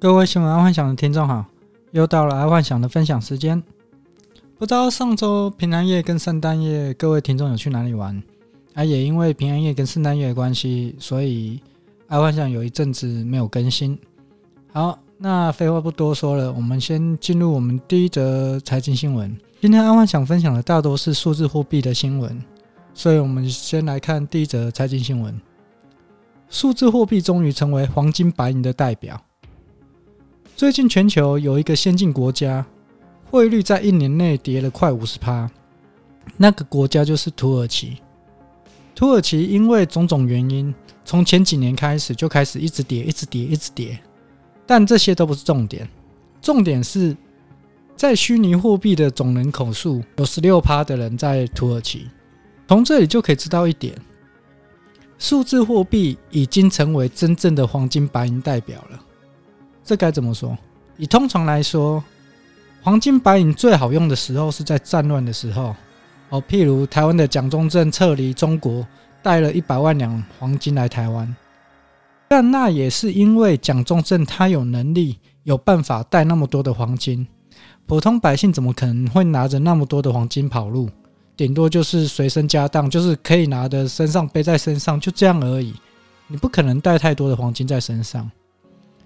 各位新闻爱幻想的听众好，又到了爱幻想的分享时间。不知道上周平安夜跟圣诞夜，各位听众有去哪里玩？啊，也因为平安夜跟圣诞夜的关系，所以爱幻想有一阵子没有更新。好，那废话不多说了，我们先进入我们第一则财经新闻。今天爱幻想分享的大多是数字货币的新闻，所以我们先来看第一则财经新闻：数字货币终于成为黄金、白银的代表。最近全球有一个先进国家汇率在一年内跌了快五十趴，那个国家就是土耳其。土耳其因为种种原因，从前几年开始就开始一直跌，一直跌，一直跌。但这些都不是重点，重点是在虚拟货币的总人口数有十六趴的人在土耳其。从这里就可以知道一点，数字货币已经成为真正的黄金白银代表了。这该怎么说？以通常来说，黄金白银最好用的时候是在战乱的时候哦，譬如台湾的蒋中正撤离中国，带了一百万两黄金来台湾，但那也是因为蒋中正他有能力、有办法带那么多的黄金，普通百姓怎么可能会拿着那么多的黄金跑路？顶多就是随身家当，就是可以拿的身上背在身上，就这样而已。你不可能带太多的黄金在身上。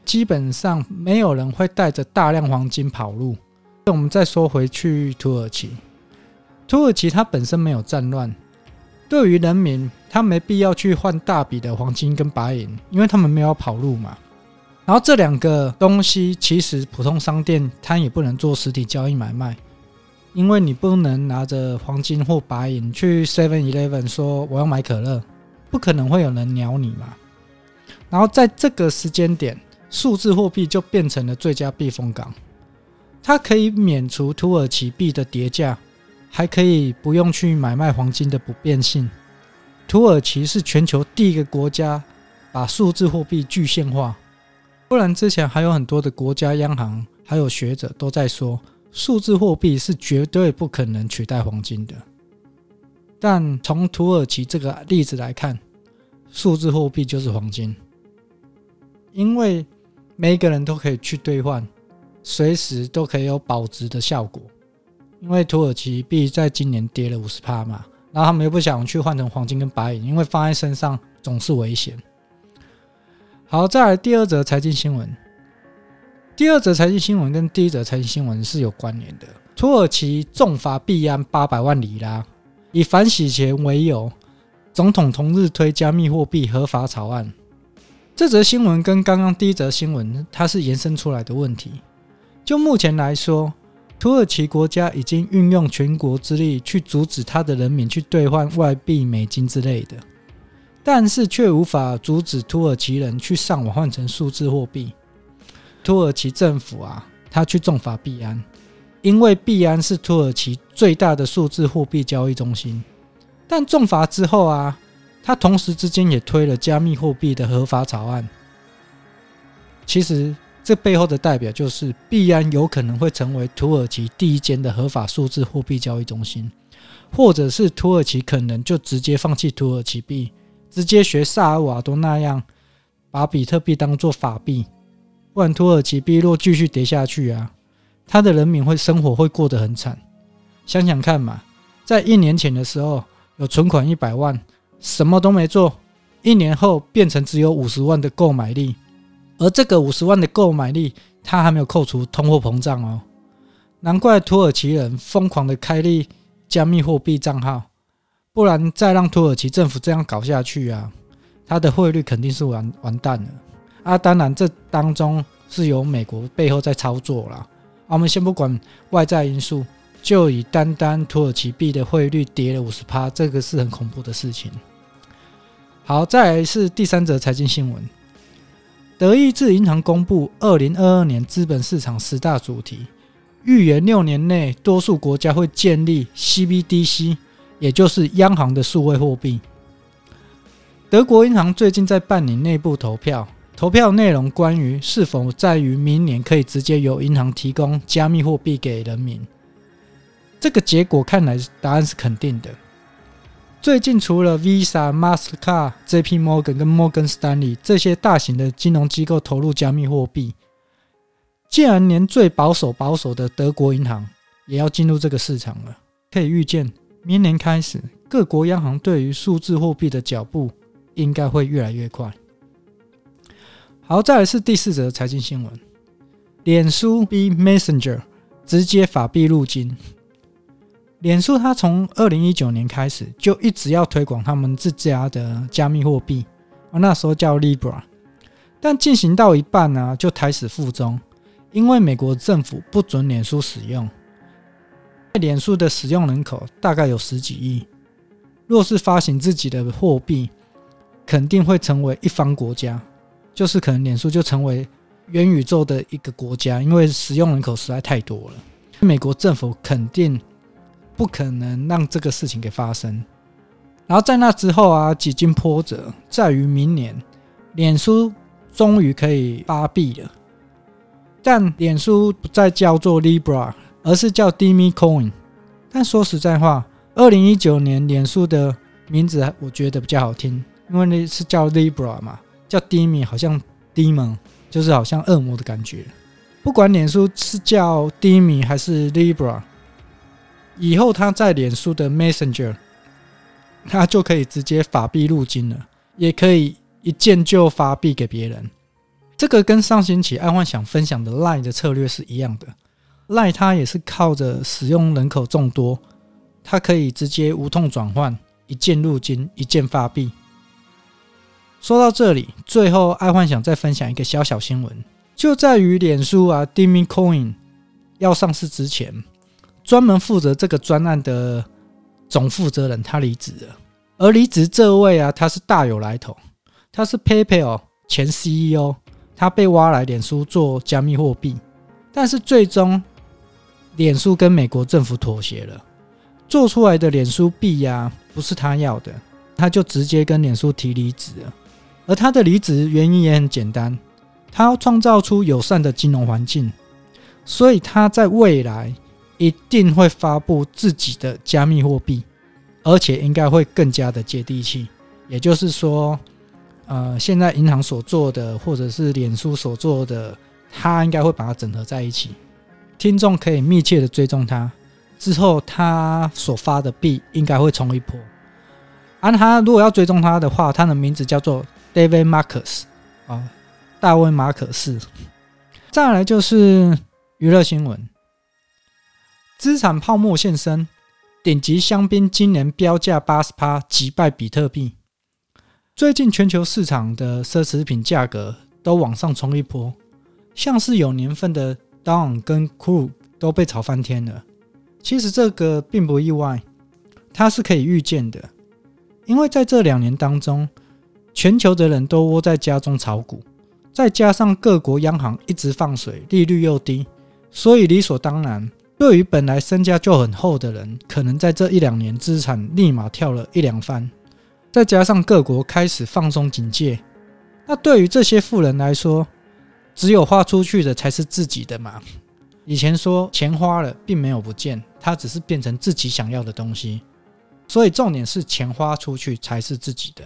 基本上没有人会带着大量黄金跑路。那我们再说回去，土耳其，土耳其它本身没有战乱，对于人民，他没必要去换大笔的黄金跟白银，因为他们没有跑路嘛。然后这两个东西，其实普通商店它也不能做实体交易买卖，因为你不能拿着黄金或白银去 Seven Eleven 说我要买可乐，不可能会有人鸟你嘛。然后在这个时间点。数字货币就变成了最佳避风港，它可以免除土耳其币的跌价，还可以不用去买卖黄金的不变性。土耳其是全球第一个国家把数字货币具现化，不然之前还有很多的国家央行还有学者都在说，数字货币是绝对不可能取代黄金的。但从土耳其这个例子来看，数字货币就是黄金，因为。每一个人都可以去兑换，随时都可以有保值的效果。因为土耳其币在今年跌了五十趴嘛，然后他们又不想去换成黄金跟白银，因为放在身上总是危险。好，再来第二则财经新闻。第二则财经新闻跟第一则财经新闻是有关联的。土耳其重罚币安八百万里拉，以反洗钱为由，总统同日推加密货币合法草案。这则新闻跟刚刚第一则新闻，它是延伸出来的问题。就目前来说，土耳其国家已经运用全国之力去阻止他的人民去兑换外币、美金之类的，但是却无法阻止土耳其人去上网换成数字货币。土耳其政府啊，他去重罚币安，因为币安是土耳其最大的数字货币交易中心。但重罚之后啊。他同时之间也推了加密货币的合法草案。其实这背后的代表就是币安有可能会成为土耳其第一间的合法数字货币交易中心，或者是土耳其可能就直接放弃土耳其币，直接学萨尔瓦多那样把比特币当做法币。不然土耳其币若继续跌下去啊，他的人民会生活会过得很惨。想想看嘛，在一年前的时候有存款一百万。什么都没做，一年后变成只有五十万的购买力，而这个五十万的购买力，它还没有扣除通货膨胀哦。难怪土耳其人疯狂的开立加密货币账号，不然再让土耳其政府这样搞下去啊，它的汇率肯定是完完蛋了啊！当然，这当中是由美国背后在操作啦。我们先不管外在因素，就以单单土耳其币的汇率跌了五十趴，这个是很恐怖的事情。好，再来是第三则财经新闻。德意志银行公布二零二二年资本市场十大主题，预言六年内多数国家会建立 CBDC，也就是央行的数位货币。德国银行最近在办理内部投票，投票内容关于是否在于明年可以直接由银行提供加密货币给人民。这个结果看来答案是肯定的。最近，除了 Visa、Mastercard、JP Morgan 跟 Morgan Stanley 这些大型的金融机构投入加密货币，竟然连最保守保守的德国银行也要进入这个市场了，可以预见，明年开始各国央行对于数字货币的脚步应该会越来越快。好，再来是第四则财经新闻：脸书逼 Messenger 直接法币入金。脸书它从二零一九年开始就一直要推广他们自家的加密货币，那时候叫 Libra，但进行到一半呢、就胎死腹中，因为美国政府不准脸书使用。脸书的使用人口大概有十几亿，若是发行自己的货币，肯定会成为一方国家，就是可能脸书就成为元宇宙的一个国家，因为使用人口实在太多了，美国政府肯定。不可能让这个事情给发生。然后在那之后啊，几经波折，在于明年，脸书终于可以发币了。但脸书不再叫做 Libra，而是叫 Demi Coin。但说实在话，二零一九年脸书的名字我觉得比较好听，因为那是叫 Libra 嘛，叫 Demi 好像 Demon，就是好像恶魔的感觉。不管脸书是叫 Demi 还是 Libra。以后他在脸书的 Messenger，他就可以直接法币入金了，也可以一键就发币给别人。这个跟上星期爱幻想分享的 Line 的策略是一样的。Line 它也是靠着使用人口众多，它可以直接无痛转换，一键入金，一键发币。说到这里，最后爱幻想再分享一个小小新闻，就在于脸书啊，Dimi Coin 要上市之前。专门负责这个专案的总负责人他离职了，而离职这位啊，他是大有来头，他是 PayPal 前 CEO，他被挖来脸书做加密货币，但是最终脸书跟美国政府妥协了，做出来的脸书币呀不是他要的，他就直接跟脸书提离职了，而他的离职原因也很简单，他要创造出友善的金融环境，所以他在未来。一定会发布自己的加密货币，而且应该会更加的接地气。也就是说，呃，现在银行所做的，或者是脸书所做的，他应该会把它整合在一起。听众可以密切的追踪他，之后他所发的币应该会冲一波。而他如果要追踪他的话，他的名字叫做 David Marcus 啊，大卫马可斯。再来就是娱乐新闻。资产泡沫现身，顶级香槟今年标价八十趴，击败比特币。最近全球市场的奢侈品价格都往上冲一波，像是有年份的 Dawn 跟 Crew 都被炒翻天了。其实这个并不意外，它是可以预见的，因为在这两年当中，全球的人都窝在家中炒股，再加上各国央行一直放水，利率又低，所以理所当然。对于本来身家就很厚的人，可能在这一两年资产立马跳了一两番，再加上各国开始放松警戒，那对于这些富人来说，只有花出去的才是自己的嘛。以前说钱花了并没有不见，它只是变成自己想要的东西，所以重点是钱花出去才是自己的。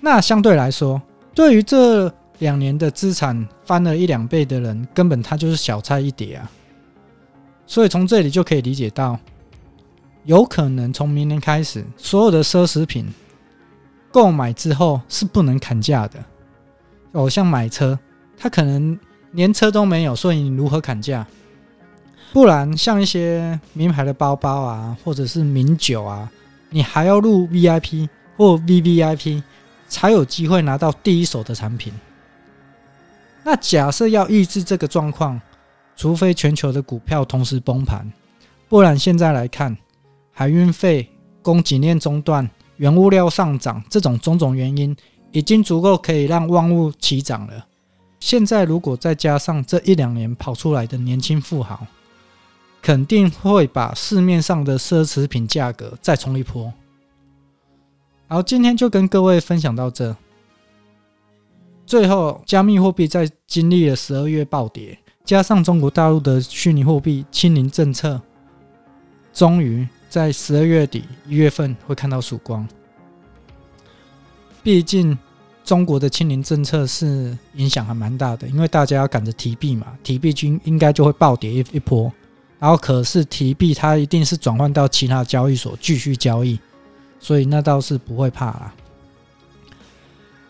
那相对来说，对于这两年的资产翻了一两倍的人，根本他就是小菜一碟啊。所以从这里就可以理解到，有可能从明年开始，所有的奢侈品购买之后是不能砍价的。哦，像买车，他可能连车都没有，所以你如何砍价？不然像一些名牌的包包啊，或者是名酒啊，你还要入 VIP 或 VVIP 才有机会拿到第一手的产品。那假设要抑制这个状况。除非全球的股票同时崩盘，不然现在来看，海运费、供给链中断、原物料上涨这种种种原因，已经足够可以让万物齐涨了。现在如果再加上这一两年跑出来的年轻富豪，肯定会把市面上的奢侈品价格再冲一波。好，今天就跟各位分享到这。最后，加密货币在经历了十二月暴跌。加上中国大陆的虚拟货币清零政策，终于在十二月底一月份会看到曙光。毕竟中国的清零政策是影响还蛮大的，因为大家要赶着提币嘛，提币均应该就会暴跌一一波。然后可是提币它一定是转换到其他交易所继续交易，所以那倒是不会怕啦。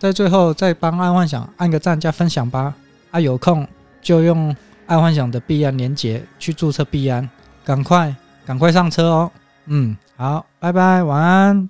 在最后再帮安幻想按个赞加分享吧，啊有空就用爱幻想的币安连结去注册币安，赶快赶快上车哦。嗯，好，拜拜，晚安。